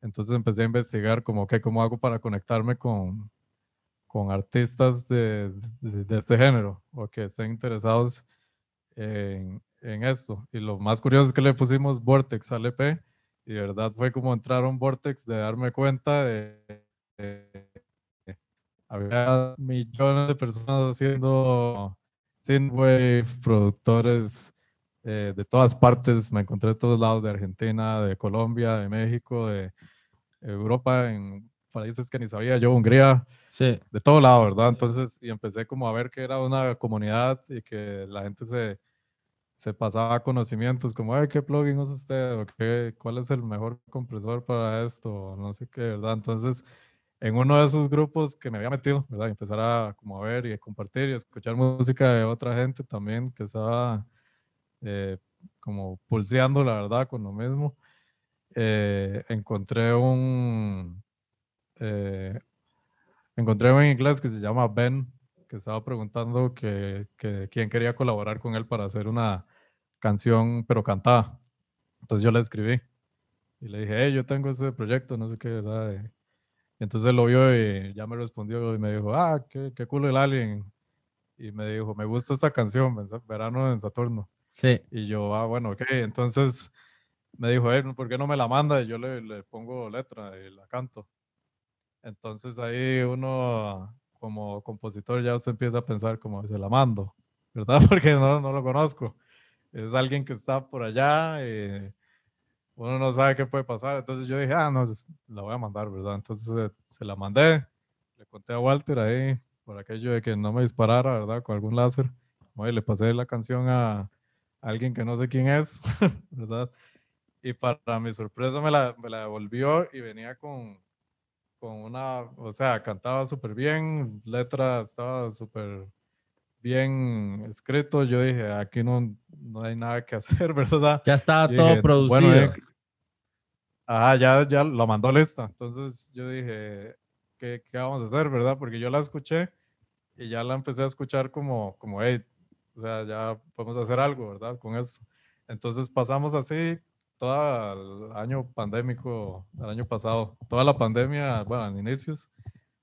Entonces empecé a investigar como que cómo hago para conectarme con, con artistas de, de, este género o que estén interesados en, en, esto. Y lo más curioso es que le pusimos Vortex al EP y de verdad fue como entrar a un Vortex de darme cuenta de, de había millones de personas haciendo synthwave, productores eh, de todas partes, me encontré de todos lados, de Argentina, de Colombia, de México, de Europa, en países que ni sabía yo, Hungría, sí. de todo lado, ¿verdad? Entonces, y empecé como a ver que era una comunidad y que la gente se, se pasaba conocimientos como, ay, ¿qué plugin usa usted? ¿O qué, ¿Cuál es el mejor compresor para esto? No sé qué, ¿verdad? Entonces, en uno de esos grupos que me había metido, ¿verdad? empezar a como a ver y a compartir y a escuchar música de otra gente también que estaba eh, como pulseando, la verdad, con lo mismo. Eh, encontré un eh, encontré un inglés que se llama Ben, que estaba preguntando que, que, quién quería colaborar con él para hacer una canción, pero cantada. Entonces yo le escribí y le dije, hey, yo tengo ese proyecto, no sé qué, ¿verdad? Y entonces lo vio y ya me respondió y me dijo, ah, qué, qué cool el alien. Y me dijo, me gusta esta canción, Verano en Saturno. Sí. Y yo, ah, bueno, ok. Entonces me dijo, ¿por qué no me la manda? Y yo le, le pongo letra y la canto. Entonces ahí uno como compositor ya se empieza a pensar como se la mando, ¿verdad? Porque no, no lo conozco. Es alguien que está por allá y uno no sabe qué puede pasar. Entonces yo dije, ah, no, la voy a mandar, ¿verdad? Entonces se la mandé, le conté a Walter ahí por aquello de que no me disparara, ¿verdad? Con algún láser. Oye, le pasé la canción a, alguien que no sé quién es, ¿verdad? Y para mi sorpresa me la, me la devolvió y venía con, con una, o sea, cantaba súper bien, letra estaba súper bien escrito. Yo dije, aquí no, no hay nada que hacer, ¿verdad? Ya estaba todo producido. Bueno, ajá, ya, ya lo mandó lista. Entonces yo dije, ¿qué, ¿qué, vamos a hacer, verdad? Porque yo la escuché y ya la empecé a escuchar como, como, hey, o sea, ya podemos hacer algo, ¿verdad? Con eso. Entonces pasamos así todo el año pandémico, el año pasado, toda la pandemia, bueno, en inicios,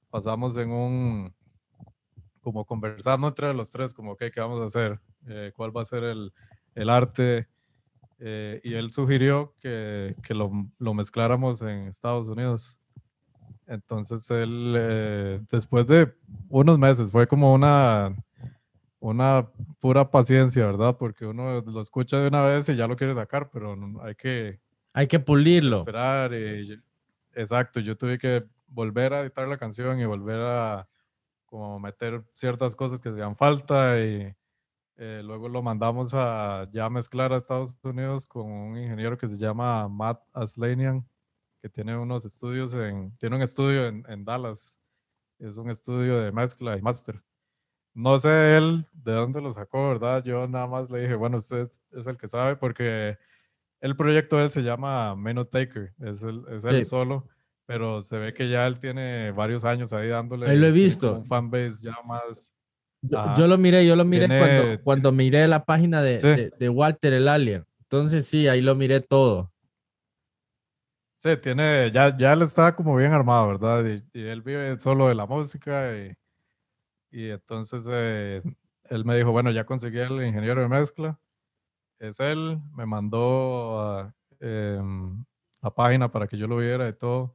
pasamos en un, como conversando entre los tres, como, ok, ¿qué vamos a hacer? Eh, ¿Cuál va a ser el, el arte? Eh, y él sugirió que, que lo, lo, mezcláramos en Estados Unidos. Entonces él, eh, después de unos meses, fue como una una pura paciencia, ¿verdad? Porque uno lo escucha de una vez y ya lo quiere sacar, pero hay que... Hay que pulirlo. Esperar. exacto, yo tuve que volver a editar la canción y volver a como meter ciertas cosas que hacían falta y eh, luego lo mandamos a ya mezclar a Estados Unidos con un ingeniero que se llama Matt Aslanian, que tiene unos estudios en, tiene un estudio en, en Dallas, es un estudio de mezcla y master no sé él de dónde lo sacó, ¿verdad? Yo nada más le dije, bueno, usted es el que sabe porque el proyecto de él se llama Menot Taker, es, el, es él solo, pero se ve que ya él tiene varios años ahí dándole. Ahí lo he visto. Un fanbase ya más. Yo, lo miré, yo lo miré cuando, cuando miré la página de, de, Walter el Alien. Entonces sí, ahí lo miré todo. Sí, tiene, ya, ya él está como bien armado, ¿verdad? Y, y él vive solo de la música y y entonces eh, él me dijo, bueno, ya conseguí el ingeniero de mezcla. Es él, me mandó em, la página para que yo lo viera y todo.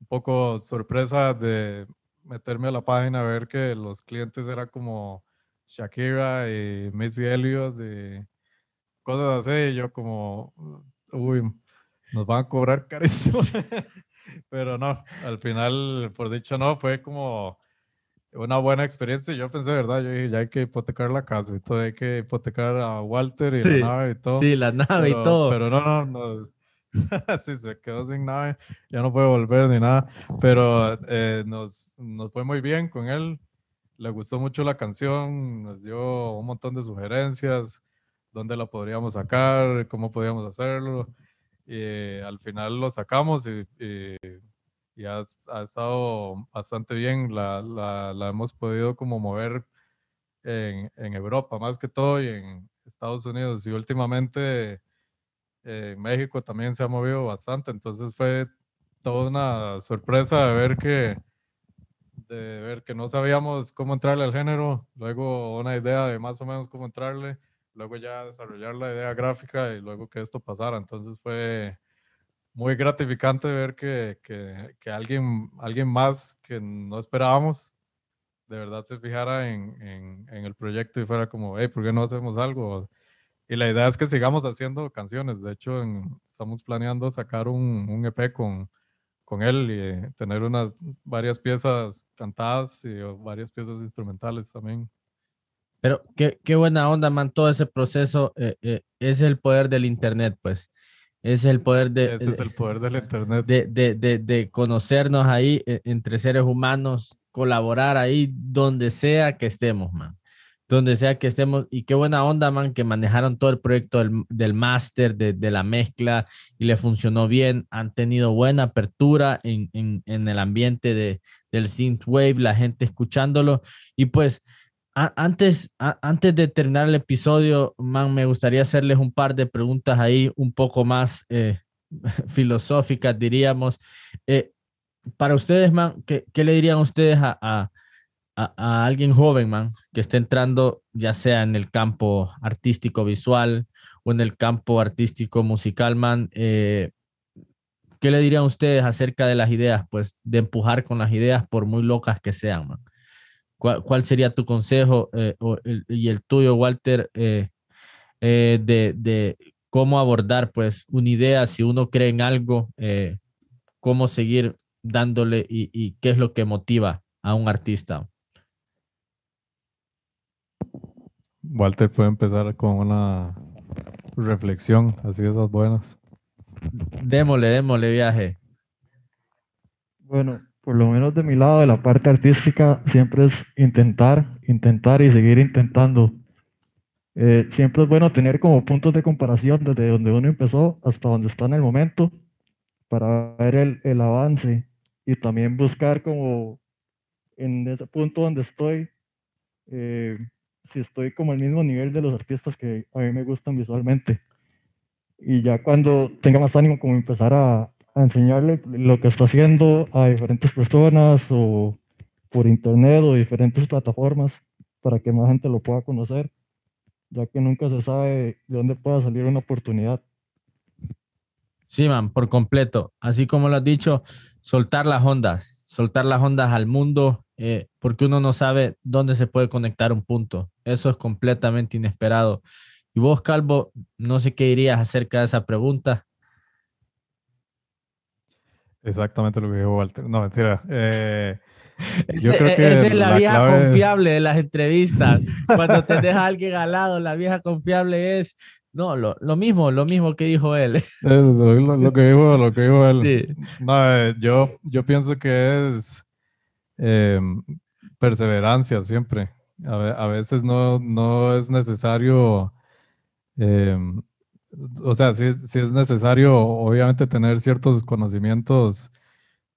Un poco sorpresa de meterme a la página a ver que los clientes eran como Shakira y Missy Elliott y cosas así. Y yo como, uy, nos van a cobrar carísimo. Pero no, al final, por dicho no, fue como una buena experiencia. Yo pensé, ¿verdad? Yo dije, ya hay que hipotecar la casa y todo, hay que hipotecar a Walter y la nave y todo. Sí, la nave y todo. Pero no, no, no. sí, se quedó sin nave, ya no puede volver ni nada. Pero eh, nos, nos fue muy bien con él. Le gustó mucho la canción, nos dio un montón de sugerencias, dónde la podríamos sacar, cómo podíamos hacerlo. Y al final lo sacamos y, y, ha, ha, estado bastante bien. La, la, la, hemos podido como mover en, en, Europa más que todo y en Estados Unidos. Y últimamente en México también se ha movido bastante. Entonces fue toda una sorpresa de ver que de ver que no sabíamos cómo entrarle al género, luego una idea de más o menos cómo entrarle luego ya desarrollar la idea gráfica y luego que esto pasara. Entonces fue muy gratificante ver que, que, que alguien, alguien más que no esperábamos de verdad se fijara en, en, en, el proyecto y fuera como, hey, ¿por qué no hacemos algo? Y la idea es que sigamos haciendo canciones. De hecho, estamos planeando sacar un, un EP con, con él y tener unas varias piezas cantadas y varias piezas instrumentales también. Pero qué, qué buena onda, man, todo ese proceso eh, eh, es el poder del Internet, pues. Es el poder de... Ese es el poder del Internet. De, de, de, de conocernos ahí eh, entre seres humanos, colaborar ahí donde sea que estemos, man. Donde sea que estemos. Y qué buena onda, man, que manejaron todo el proyecto del, del máster, de, de, la mezcla, y le funcionó bien. Han tenido buena apertura en, en, en el ambiente de, del synthwave, la gente escuchándolo. Y pues antes, antes de terminar el episodio, man, me gustaría hacerles un par de preguntas ahí un poco más eh, filosóficas, diríamos. Eh, para ustedes, man, ¿qué, ¿qué, le dirían ustedes a, a, a, alguien joven, man, que esté entrando ya sea en el campo artístico visual o en el campo artístico musical, man? Eh, ¿Qué le dirían ustedes acerca de las ideas? Pues de empujar con las ideas por muy locas que sean, man. ¿Cuál, sería tu consejo eh, y el tuyo, Walter, eh, eh, de, de, cómo abordar pues una idea, si uno cree en algo, cómo seguir dándole y, y, qué es lo que motiva a un artista? Walter puede empezar con una reflexión, así esas buenas. Démosle, démosle viaje. Bueno, por lo menos de mi lado, de la parte artística, siempre es intentar, intentar y seguir intentando. Eh, siempre es bueno tener como puntos de comparación desde donde uno empezó hasta donde está en el momento para ver el, el avance y también buscar como en ese punto donde estoy, eh, si estoy como al mismo nivel de los artistas que a mí me gustan visualmente. Y ya cuando tenga más ánimo como empezar a, a enseñarle lo que está haciendo a diferentes personas o por internet o diferentes plataformas para que más gente lo pueda conocer, ya que nunca se sabe de dónde pueda salir una oportunidad. Sí, man, por completo. Así como lo has dicho, soltar las ondas, soltar las ondas al mundo, eh, porque uno no sabe dónde se puede conectar un punto. Eso es completamente inesperado. Y vos, Calvo, no sé qué dirías acerca de esa pregunta. Exactamente lo que dijo Walter. No, mentira. Eh, yo creo que esa es la, vieja confiable de las entrevistas. Cuando te deja alguien al lado, la vieja confiable es, no, lo, lo mismo, lo mismo que dijo él. Lo, lo, que dijo, lo que dijo él. No, eh, yo, yo pienso que es em, perseverancia siempre. A, a, veces no, no es necesario em, o sea, sí, es necesario, obviamente, tener ciertos conocimientos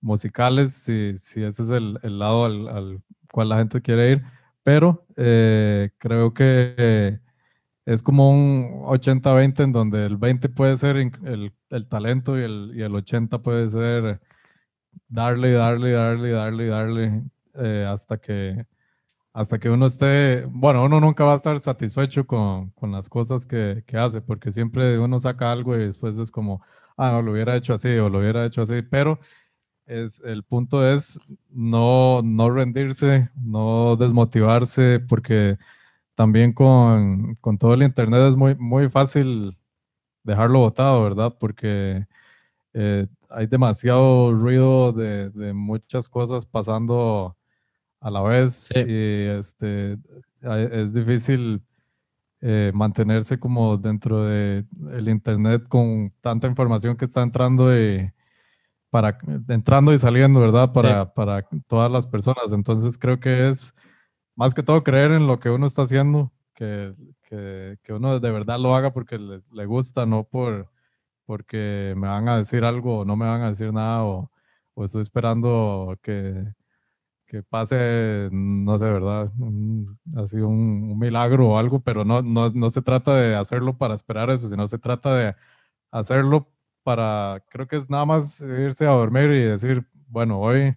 musicales, si, si ese es el, el lado al, al, cual la gente quiere ir, pero eh, creo que es como un 80-20 en donde el 20 puede ser el, el talento y el, y el 80 puede ser darle, darle, darle, darle, darle, eh, hasta que hasta que uno esté, bueno, uno nunca va a estar satisfecho con, con las cosas que, que, hace, porque siempre uno saca algo y después es como, ah, no, lo hubiera hecho así o lo hubiera hecho así, pero es, el punto es no, no rendirse, no desmotivarse, porque también con, con, todo el Internet es muy, muy fácil dejarlo botado, ¿verdad? Porque eh, hay demasiado ruido de, de, muchas cosas pasando a la vez y este, es difícil eh, mantenerse como dentro del el Internet con tanta información que está entrando y para, entrando y saliendo, ¿verdad? Para, para todas las personas. Entonces creo que es más que todo creer en lo que uno está haciendo, que, que, que uno de verdad lo haga porque le, le, gusta, no por porque me van a decir algo o no me van a decir nada o, o estoy esperando que, que pase, no sé, ¿verdad? así un, un, milagro o algo, pero no, no, no se trata de hacerlo para esperar eso, sino se trata de hacerlo para, creo que es nada más irse a dormir y decir, bueno, hoy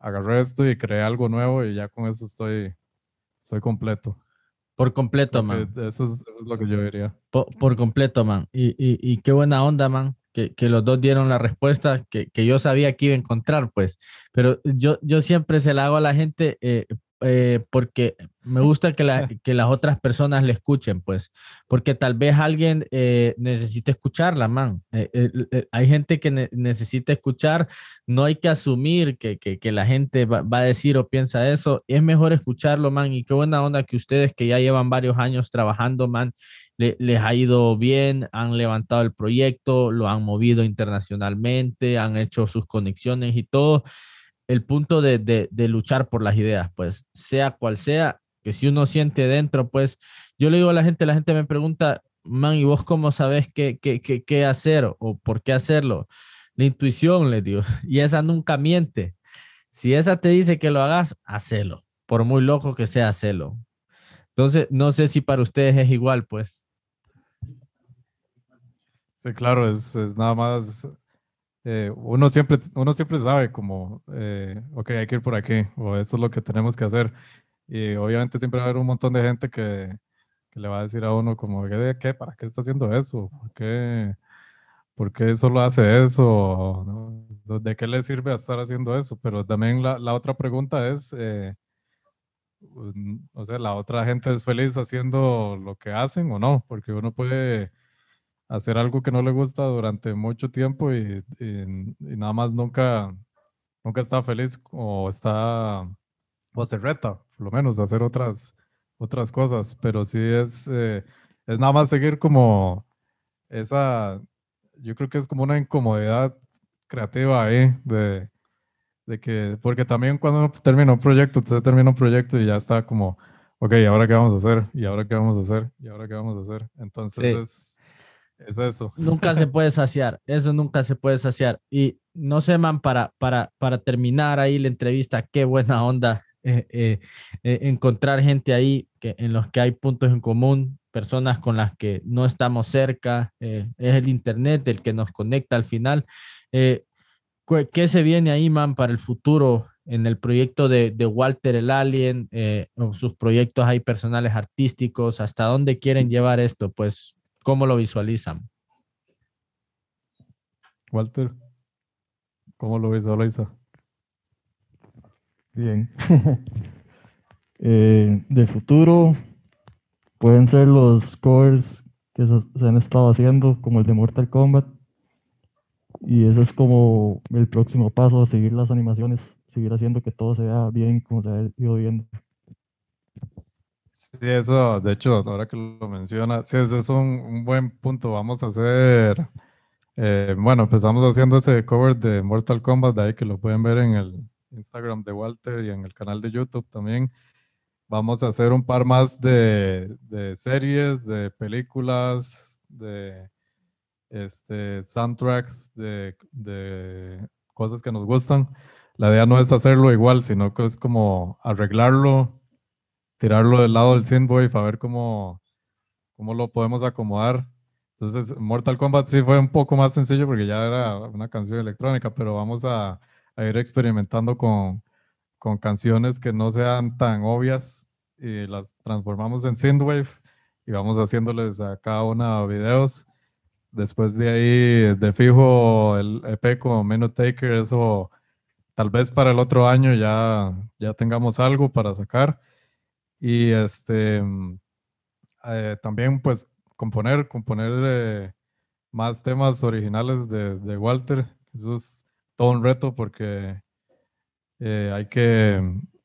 agarré esto y creé algo nuevo y ya con eso estoy, estoy completo. Por completo, man. Eso es, eso es, lo que yo diría. Por, por completo, man. Y, y, y, qué buena onda, man. Que, que los dos dieron la respuesta que, que, yo sabía que iba a encontrar, pues. Pero yo, yo siempre se la hago a la gente eh, eh, porque me gusta que, la, que, las otras personas le escuchen, pues, porque tal vez alguien eh, necesite escucharla, man. Eh, eh hay gente que ne necesita escuchar, no hay que asumir que, que, que la gente va, va, a decir o piensa eso, es mejor escucharlo, man, y qué buena onda que ustedes que ya llevan varios años trabajando, man, le, les ha ido bien, han levantado el proyecto, lo han movido internacionalmente, han hecho sus conexiones y todo el punto de, de, luchar por las ideas, pues sea cual sea, que si uno siente dentro, pues yo le digo a la gente, la gente me pregunta, man, ¿y vos cómo sabes qué, qué, qué, qué hacer o por qué hacerlo? La intuición, le digo, y esa nunca miente. Si esa te dice que lo hagas, hacelo, por muy loco que sea, hacelo. Entonces, no sé si para ustedes es igual, pues. Sí, claro, es, es nada más eh, uno, siempre, uno siempre sabe como, eh, ok, hay que ir por aquí, o eso es lo que tenemos que hacer. Y obviamente siempre va a haber un montón de gente que, que le va a decir a uno como, ¿qué, qué? ¿Para qué está haciendo eso? ¿Por qué, ¿Por qué solo hace eso? ¿no? ¿De qué le sirve estar haciendo eso? Pero también la, la otra pregunta es, eh, o sea, ¿la otra gente es feliz haciendo lo que hacen o no? Porque uno puede hacer algo que no le gusta durante mucho tiempo y, y, y, nada más nunca, nunca está feliz o está, o se reta, por lo menos, hacer otras, otras cosas, pero sí es, eh, es nada más seguir como esa, yo creo que es como una incomodidad creativa ahí de, de que, porque también cuando uno termina un proyecto, usted termina un proyecto y ya está como, ok, ¿ahora qué vamos a hacer? ¿Y ahora qué vamos a hacer? ¿Y ahora qué vamos a hacer? Entonces sí. es es eso. Nunca se puede saciar, eso nunca se puede saciar. Y no sé, man, para, para, para terminar ahí la entrevista, qué buena onda eh, eh, eh, encontrar gente ahí que, en los que hay puntos en común, personas con las que no estamos cerca, es el Internet el que nos conecta al final. ¿Qué se viene ahí, man, para el futuro en el proyecto de, de Walter el Alien, sus proyectos ahí personales artísticos? ¿Hasta dónde quieren llevar esto? Pues ¿Cómo lo visualizan? Walter, ¿cómo lo visualiza? Bien. eh, de futuro pueden ser los covers que se, se, han estado haciendo, como el de Mortal Kombat. Y eso es como el próximo paso, seguir las animaciones, seguir haciendo que todo se vea bien como se ha ido viendo. Sí, eso, de hecho, ahora que lo menciona, sí, ese es un, un buen punto. Vamos a hacer, eh, bueno, empezamos haciendo ese cover de Mortal Kombat, de ahí que lo pueden ver en el Instagram de Walter y en el canal de YouTube también. Vamos a hacer un par más de, de series, de películas, de este, soundtracks, de, de cosas que nos gustan. La idea no es hacerlo igual, sino que es como arreglarlo tirarlo del lado del synthwave a ver cómo, cómo lo podemos acomodar. Entonces, Mortal Kombat sí fue un poco más sencillo porque ya era una canción electrónica, pero vamos a, a ir experimentando con, con, canciones que no sean tan obvias y las transformamos en synthwave y vamos haciéndoles a cada una videos. Después de ahí, de fijo, el EP con Minute Taker, eso tal vez para el otro año ya, ya tengamos algo para sacar. Y este, eh, también pues componer, componer eh, más temas originales de, Walter. Eso es todo un reto porque eh, hay que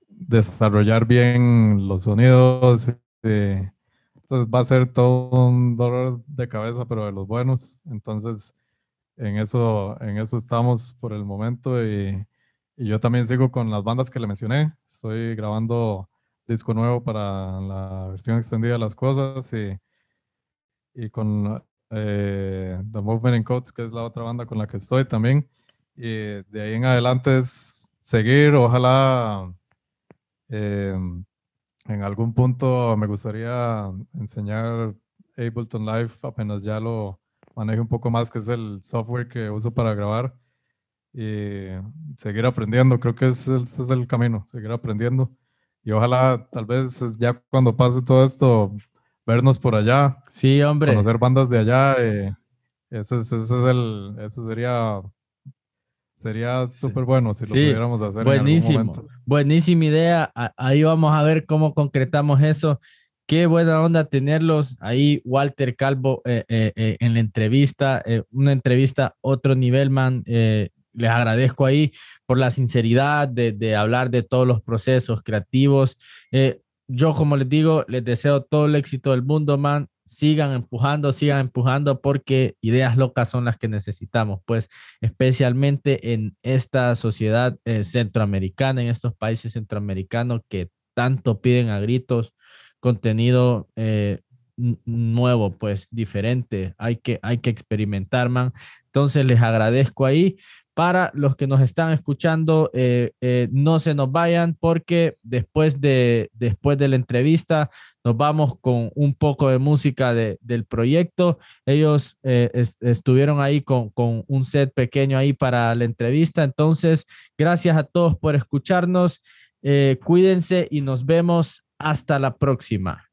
desarrollar bien los sonidos. entonces va a ser todo un dolor de cabeza, pero de los buenos. Entonces en eso, en eso estamos por el momento y yo también sigo con las bandas que le mencioné. Estoy grabando disco nuevo para la versión extendida de las cosas y, y con eh, The Movement in Codes, que es la otra banda con la que estoy también. Y de ahí en adelante es seguir, ojalá eh, en algún punto me gustaría enseñar Ableton Live apenas ya lo maneje un poco más, que es el software que uso para grabar y seguir aprendiendo. Creo que ese, es el camino, seguir aprendiendo. Y ojalá, tal vez ya cuando pase todo esto, vernos por allá. Sí, hombre. Conocer bandas de allá. Eh, ese, ese, es el, eso sería sería súper bueno si lo pudiéramos hacer. Buenísimo, en algún momento. buenísima idea. Ahí vamos a ver cómo concretamos eso. Qué buena onda tenerlos ahí, Walter Calvo, eh, eh, en la entrevista, una entrevista otro nivel, man. les agradezco ahí por la sinceridad de, de hablar de todos los procesos creativos yo, como les digo, les deseo todo el éxito del mundo, man. Sigan empujando, sigan empujando, porque ideas locas son las que necesitamos, pues, especialmente en esta sociedad eh, centroamericana, en estos países centroamericanos que tanto piden a gritos contenido eh, nuevo, pues, diferente. Hay que, hay que experimentar, man. Entonces, les agradezco ahí para los que nos están escuchando, eh, eh, no se nos vayan porque después de, después de la entrevista nos vamos con un poco de música del proyecto. Ellos eh, estuvieron ahí con, con, un set pequeño ahí para la entrevista. Entonces, gracias a todos por escucharnos. cuídense y nos vemos hasta la próxima.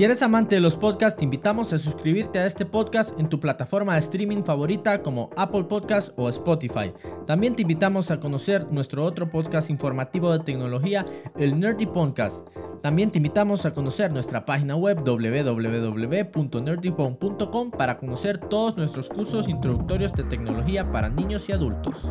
Si eres amante de los podcasts, te invitamos a suscribirte a este podcast en tu plataforma de streaming favorita como Apple Podcasts o Spotify. También te invitamos a conocer nuestro otro podcast informativo de tecnología, el Nerdy Podcast. También te invitamos a conocer nuestra página web www.nerdyphone.com para conocer todos nuestros cursos introductorios de tecnología para niños y adultos.